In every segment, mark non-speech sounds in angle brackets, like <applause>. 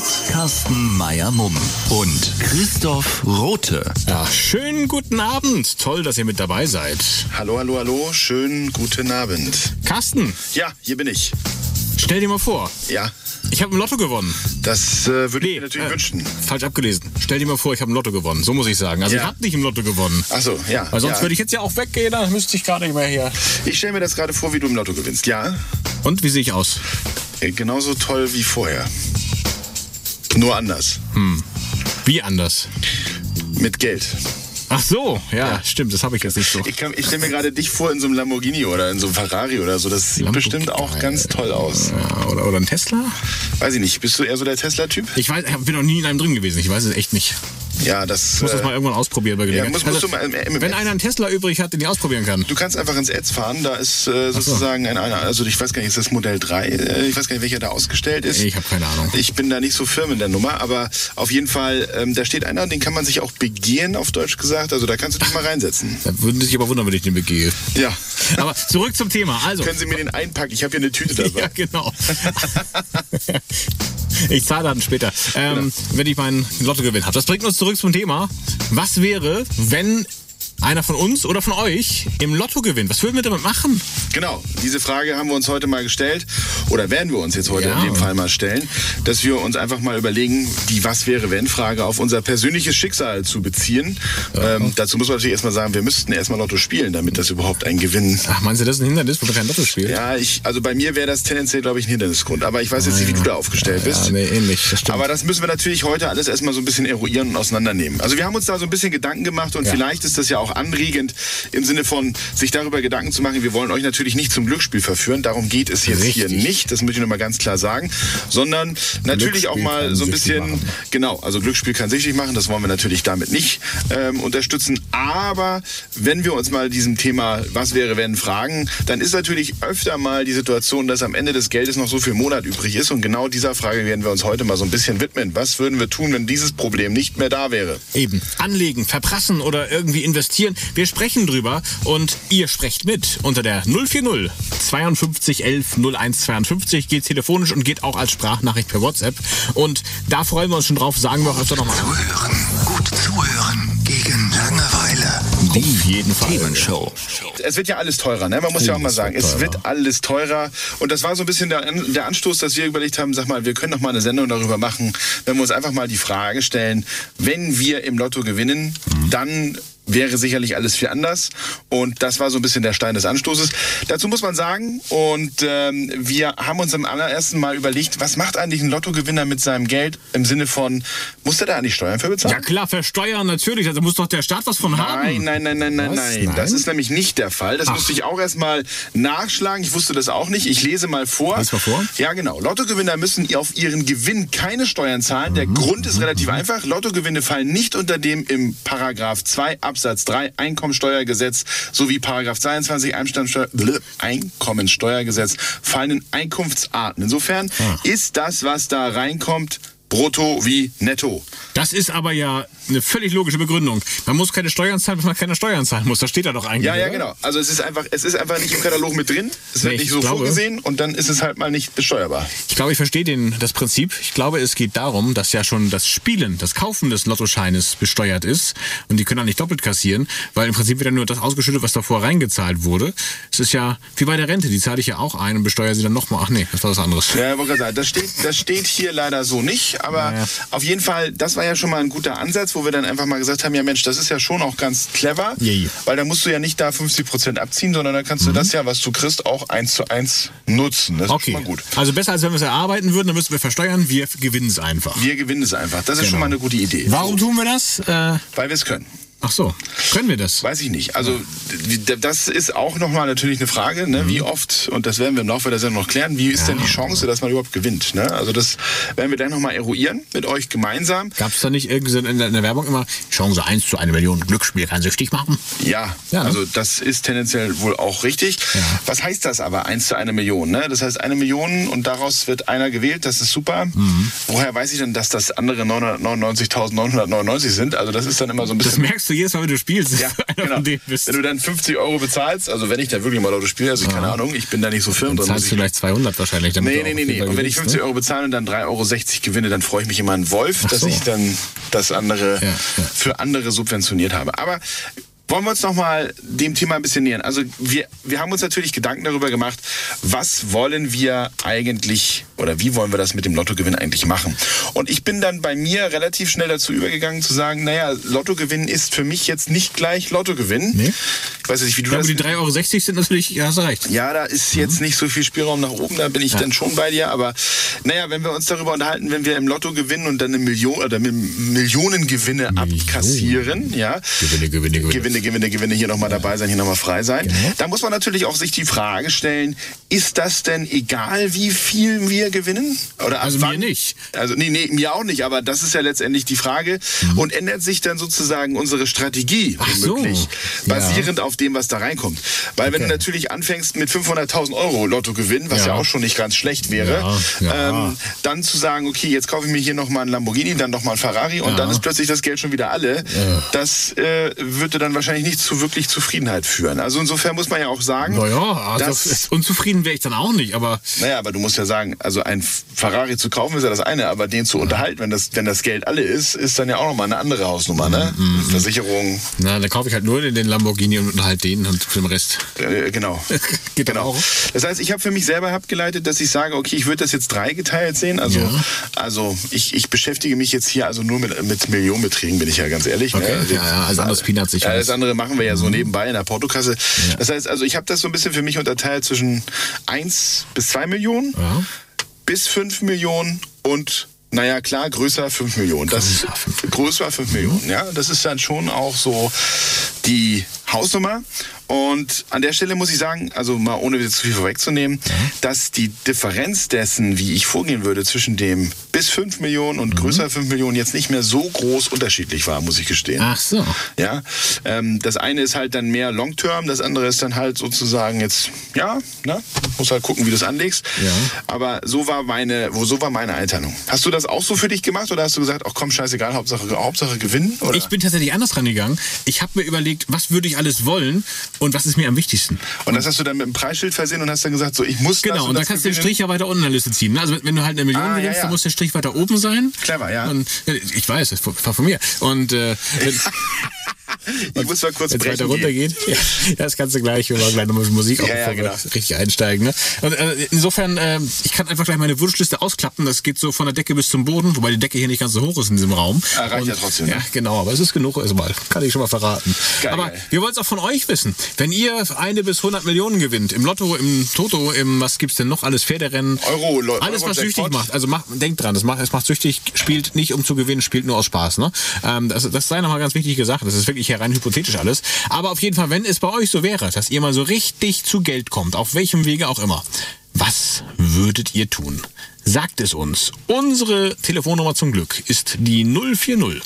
Mit Carsten Meyer-Mumm und Christoph Rote. Ja, schönen guten Abend. Toll, dass ihr mit dabei seid. Hallo, hallo, hallo, schönen guten Abend. Carsten, Ja, hier bin ich. stell dir mal vor, Ja, ich habe im Lotto gewonnen. das äh, würde ich mir natürlich äh, wünschen. Falsch abgelesen. Stell dir mal vor, ich habe im Lotto gewonnen. So muss ich sagen. Also Ja. ich habe nicht im Lotto gewonnen. Ach so, ja. Weil sonst ja. würde ich jetzt ja auch weggehen, dann müsste ich gar nicht mehr hier. Ich stelle mir das gerade vor, wie du im Lotto gewinnst. Ja, Und wie sehe ich aus? äh, genauso toll wie vorher. Nur anders. Wie anders? Mit Geld. Ach so, ja, stimmt, das habe ich jetzt nicht so. Ich, kann- ich stelle mir gerade dich vor in so einem Lamborghini oder in so einem Ferrari oder so. Das sieht bestimmt auch ganz toll aus. Ja, oder, oder ein Tesla? Weiß ich nicht. Bist du eher so der Tesla-Typ? Ich weiß, ich bin noch nie in einem drin gewesen. Ich weiß es echt nicht. Ja, das. Ich muss das äh, mal irgendwann ausprobieren bei Gelegenheit. muss- musst du mal im- im- wenn einer einen Tesla übrig hat, den ich ausprobieren kann. Du kannst einfach ins Ads fahren, da ist äh, sozusagen ein, einer, also ich weiß gar nicht, ist das Modell 3, äh, ich weiß gar nicht, welcher da ausgestellt ist. Ich habe keine Ahnung. Ich bin da nicht so firm in der Nummer, aber auf jeden Fall, ähm, da steht einer, den kann man sich auch begehen, auf Deutsch gesagt, also da kannst du dich mal reinsetzen. Da würden Sie sich aber wundern, wenn ich den begehe. Ja. Aber zurück zum Thema. Also. Können Sie mir den einpacken? Ich habe hier eine Tüte dabei. Ja, genau. <laughs> ich zahle dann später, ähm, wenn ich meinen Lottogewinn habe. Das bringt uns zurück zum Thema. Was wäre, wenn einer von uns oder von euch im Lotto gewinnt? Was würden wir damit machen? Genau, diese Frage haben wir uns heute mal gestellt oder werden wir uns jetzt heute Ja. in dem Fall mal stellen, dass wir uns einfach mal überlegen, die Was wäre wenn Frage auf unser persönliches Schicksal zu beziehen. Ähm, dazu muss man natürlich erstmal sagen, wir müssten erstmal Lotto spielen, damit das überhaupt ein Gewinn Ach, meinst du, das ist ein Hindernis, wo man kein Lotto spielt? Ja, ich, also bei mir wäre das tendenziell, glaube ich, ein Hindernisgrund. Aber ich weiß jetzt nicht, wie du da aufgestellt bist. Ja, nee, ähnlich. Das. Aber das müssen wir natürlich heute alles erstmal so ein bisschen eruieren und auseinandernehmen. Also wir haben uns da so ein bisschen Gedanken gemacht und Ja. vielleicht ist das ja auch anregend im Sinne von sich darüber Gedanken zu machen. Wir wollen euch natürlich nicht zum Glücksspiel verführen. Darum geht es jetzt hier Richtig. nicht. Das möchte ich nochmal ganz klar sagen. Sondern natürlich auch mal so ein bisschen, machen. genau, also Glücksspiel kann süchtig machen. Das wollen wir natürlich damit nicht ähm, unterstützen. Aber wenn wir uns mal diesem Thema, was wäre wenn, fragen, dann ist natürlich öfter mal die Situation, dass am Ende des Geldes noch so viel Monat übrig ist. Und genau dieser Frage werden wir uns heute mal so ein bisschen widmen. Was würden wir tun, wenn dieses Problem nicht mehr da wäre? Eben. Anlegen, verprassen oder irgendwie investieren. Wir sprechen drüber und ihr sprecht mit unter der 040 52 11 01 52. Geht telefonisch und geht auch als Sprachnachricht per WhatsApp. Und da freuen wir uns schon drauf. Sagen wir auch öfter nochmal. Zuhören. Gut zuhören. Gegen Langeweile. Auf jeden Fall. Themenshow. Es wird ja alles teurer, ne? Man muss ja auch mal sagen, wird es wird alles teurer. Und das war so ein bisschen der, der Anstoß, dass wir überlegt haben, sag mal, wir können doch mal eine Sendung darüber machen, wenn wir uns einfach mal die Frage stellen, wenn wir im Lotto gewinnen, dann wäre sicherlich alles viel anders. Und das war so ein bisschen der Stein des Anstoßes. Dazu muss man sagen, und ähm, wir haben uns am allerersten Mal überlegt, was macht eigentlich ein Lottogewinner mit seinem Geld im Sinne von, muss er da eigentlich Steuern für bezahlen? Ja klar, versteuern natürlich. Also muss doch der Staat was von haben. Nein, nein, nein, nein, nein, Was? nein. Nein? Das ist nämlich nicht der Fall. Das musste ich auch erstmal nachschlagen. Ich wusste das auch nicht. Ich lese mal vor. Lies mal vor. Ja, genau. Lottogewinner müssen auf ihren Gewinn keine Steuern zahlen. Mhm. Der Grund ist relativ einfach. Lottogewinne fallen nicht unter dem im Paragraph 2 Absatz 3 Einkommensteuergesetz sowie Paragraph 22 Einkommensteuer, blö, Einkommensteuergesetz fallenden Einkunftsarten. Insofern Ah. ist das, was da reinkommt, brutto wie netto. Das ist aber ja eine völlig logische Begründung. Man muss keine Steuern zahlen, wenn man keine Steuern zahlen muss. Das steht da doch eigentlich. Ja, ja, oder? genau. Also es ist einfach, es ist einfach nicht im Katalog mit drin. Es wird Nee, nicht ich so glaube- vorgesehen und dann ist es halt mal nicht besteuerbar. Ich glaube, ich verstehe den, das Prinzip. Ich glaube, es geht darum, dass ja schon das Spielen, das Kaufen des Lottoscheines besteuert ist. Und die können auch nicht doppelt kassieren, weil im Prinzip wird ja nur das ausgeschüttet, was davor reingezahlt wurde. Es ist ja wie bei der Rente, die zahle ich ja auch ein und besteuere sie dann nochmal. Ach nee, das war was anderes. Ja, ich wollte gerade sagen, das steht, das steht hier leider so nicht. Aber Naja. auf jeden Fall, das war ja schon mal ein guter Ansatz, wo wir dann einfach mal gesagt haben, ja Mensch, das ist ja schon auch ganz clever. Ja. Weil da musst du ja nicht da 50 Prozent abziehen, sondern da kannst du das ja, was du kriegst, auch eins zu eins nutzen. Das ist Okay. schon mal gut. Also besser als wenn wir es erarbeiten würden, dann müssten wir versteuern. Wir gewinnen es einfach. Wir gewinnen es einfach. Das ist Genau. schon mal eine gute Idee. Warum tun wir das? Äh, Weil wir es können. Ach so, können wir das? Weiß ich nicht. Also das ist auch nochmal natürlich eine Frage, ne? wie oft, und das werden wir im Laufe der Sendung noch klären, wie ist denn die Chance, dass man überhaupt gewinnt? Ne? Also das werden wir dann nochmal eruieren mit euch gemeinsam. Gab es da nicht irgendwie so in der, Werbung immer Chance 1 zu 1 Million Glücksspiel kann süchtig machen? Ja, Ja, ne? also das ist tendenziell wohl auch richtig. Ja. Was heißt das aber, eins zu einer Million? Ne? Das heißt eine Million und daraus wird einer gewählt, das ist super. Mhm. Woher weiß ich denn, dass das andere 999.999 sind? Also das ist dann immer so ein Das bisschen... merkst du jedes Mal, wenn du spielst, dass Ja, <laughs> genau. Wenn du dann 50 Euro bezahlst, also wenn ich da wirklich mal Lotto spiele, also keine Ahnung, ich bin da nicht so firm Dann zahlst du ich- gleich 200 wahrscheinlich. Damit Nee, nee, nee, nee. Und wenn ich gewinnst, 50 ne? Euro bezahle und dann 3,60 Euro gewinne, dann freue ich mich immer einen Wolf, dass so. ich dann das andere Ja, ja. für andere subventioniert habe. Aber wollen wir uns nochmal dem Thema ein bisschen nähern. Also wir, wir haben uns natürlich Gedanken darüber gemacht, was wollen wir eigentlich oder wie wollen wir das mit dem Lottogewinn eigentlich machen. Und ich bin dann bei mir relativ schnell dazu übergegangen zu sagen, naja, Lottogewinn ist für mich jetzt nicht gleich Lottogewinn. Nee. Ich weiß nicht, wie du Ja, aber das die 3,60 Euro sind natürlich, ja, hast du recht. ja, da ist jetzt nicht so viel Spielraum nach oben, da bin ich dann schon bei dir. Aber naja, wenn wir uns darüber unterhalten, wenn wir im Lotto gewinnen und dann eine Million oder Millionengewinne abkassieren, ja. Gewinne, Gewinne, Gewinne. Gewinne, Gewinne, Gewinne, hier nochmal dabei sein, hier nochmal frei sein. Genau. Da muss man natürlich auch sich die Frage stellen, ist das denn egal, wie viel wir gewinnen? Oder Also mir wann? nicht. Also nee, nee, mir auch nicht, aber das ist ja letztendlich die Frage. Und ändert sich dann sozusagen unsere Strategie Mhm. Ach so. womöglich, Ja. basierend auf dem, was da reinkommt. Weil wenn du Okay. natürlich anfängst mit 500.000 Euro Lotto gewinnen, was ja. Ja. auch schon nicht ganz schlecht wäre, Ja, ja. Ähm, dann zu sagen, okay, jetzt kaufe ich mir hier nochmal einen Lamborghini, dann nochmal einen Ferrari und Ja. dann ist plötzlich das Geld schon wieder alle, das äh, würde dann wahrscheinlich nicht zu wirklich Zufriedenheit führen. Also insofern muss man ja auch sagen, Naja, also unzufrieden wäre ich dann auch nicht, aber naja, aber du musst ja sagen, also ein Ferrari zu kaufen ist ja das eine, aber den zu unterhalten, wenn das, wenn das Geld alle ist, ist dann ja auch nochmal eine andere Hausnummer, ne? Mhm, Versicherung, na, dann kaufe ich halt nur den, Lamborghini und halt den und für den Rest. äh, genau. <laughs> Geht genau. auch? Das heißt, ich habe für mich selber abgeleitet, dass ich sage, okay, ich würde das jetzt dreigeteilt sehen. Also, Ja. also ich, ich beschäftige mich jetzt hier also nur mit, mit Millionenbeträgen, bin ich ja ganz ehrlich. Okay, ne? ja, ja, also anderes Peanuts, ich Ja, weiß. das andere machen wir ja Mhm. so nebenbei in der Portokasse. Das heißt, also ich habe das so ein bisschen für mich unterteilt zwischen 1 bis 2 Millionen Ja. Bis 5 Millionen und naja, klar, größer 5 Millionen. Das Größer fünf Mhm. größer 5 Millionen, ja. Das ist dann schon auch so die Hausnummer. Und an der Stelle muss ich sagen, also mal ohne zu viel vorwegzunehmen, dass die Differenz dessen, wie ich vorgehen würde, zwischen dem bis 5 Millionen und größer 5 Millionen jetzt nicht mehr so groß unterschiedlich war, muss ich gestehen. Ach so. Ja, ähm, das eine ist halt dann mehr Long-Term, das andere ist dann halt sozusagen jetzt, ja, ne, muss halt gucken, wie du es anlegst. Ja. Aber so war meine, wo so war meine Einteilung. Hast du das auch so für dich gemacht oder hast du gesagt, ach komm, scheißegal, Hauptsache, Hauptsache gewinnen? Oder? Ich bin tatsächlich anders rangegangen. Ich habe mir überlegt, was würde ich alles wollen und was ist mir am wichtigsten. und das hast du dann mit einem Preisschild versehen und hast dann gesagt, so ich muss das Genau, und und da das kannst du den. Strich ja weiter unten in der Liste ziehen. ne? Also wenn du halt eine Million Ah, ja, gewinnst, ja. dann muss der Strich weiter oben sein. Clever, ja. Und, ja, ich weiß, das war von mir. Und äh, <laughs> <laughs> Ich muss mal kurz Wenn es weiter runtergeht, <laughs> ja, das kannst du gleich, wir gleich nochmal Musik Ja, ja, wir genau. richtig einsteigen. Ne? Und, äh, insofern, äh, ich kann einfach gleich meine Wunschliste ausklappen. Das geht so von der Decke bis zum Boden, wobei die Decke hier nicht ganz so hoch ist in diesem Raum. Ah, reicht ja trotzdem, ne? Ja, genau, aber es ist genug erstmal. Kann ich schon mal verraten. Geil, aber geil. wir wollen es auch von euch wissen. Wenn ihr eine bis 100 Millionen gewinnt, im Lotto, im Toto, im, was gibt's denn noch, alles Pferderennen, Euro, Lo- alles, was süchtig macht. Also macht, denkt dran, das macht, es macht süchtig, spielt nicht um zu gewinnen, spielt nur aus Spaß. Ne? Ähm, das, das sei nochmal ganz wichtig gesagt. Das ist wirklich hier rein hypothetisch alles. Aber auf jeden Fall, wenn es bei euch so wäre, dass ihr mal so richtig zu Geld kommt, auf welchem Wege auch immer, was würdet ihr tun? Sagt es uns. Unsere Telefonnummer zum Glück ist die 040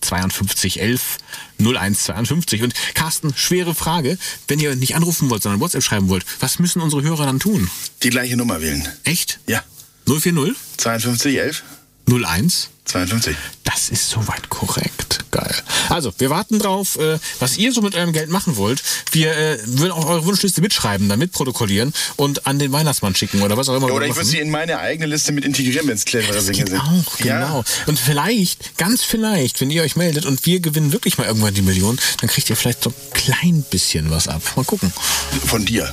52 11 01 52. Und Carsten, schwere Frage. Wenn ihr nicht anrufen wollt, sondern WhatsApp schreiben wollt, was müssen unsere Hörer dann tun? Die gleiche Nummer wählen. Echt? Ja. 040 52, 11, 01 52. Das ist soweit korrekt. Geil. Also, wir warten drauf, äh, was ihr so mit eurem Geld machen wollt. Wir äh, würden auch eure Wunschliste mitschreiben, dann mitprotokollieren und an den Weihnachtsmann schicken oder was auch immer. Oder ich würde sie in meine eigene Liste mit integrieren, wenn es clevere Dinge sind. auch, genau. Und vielleicht, ganz vielleicht, wenn ihr euch meldet und wir gewinnen wirklich mal irgendwann die Million, dann kriegt ihr vielleicht so ein klein bisschen was ab. Mal gucken. Ja, von dir.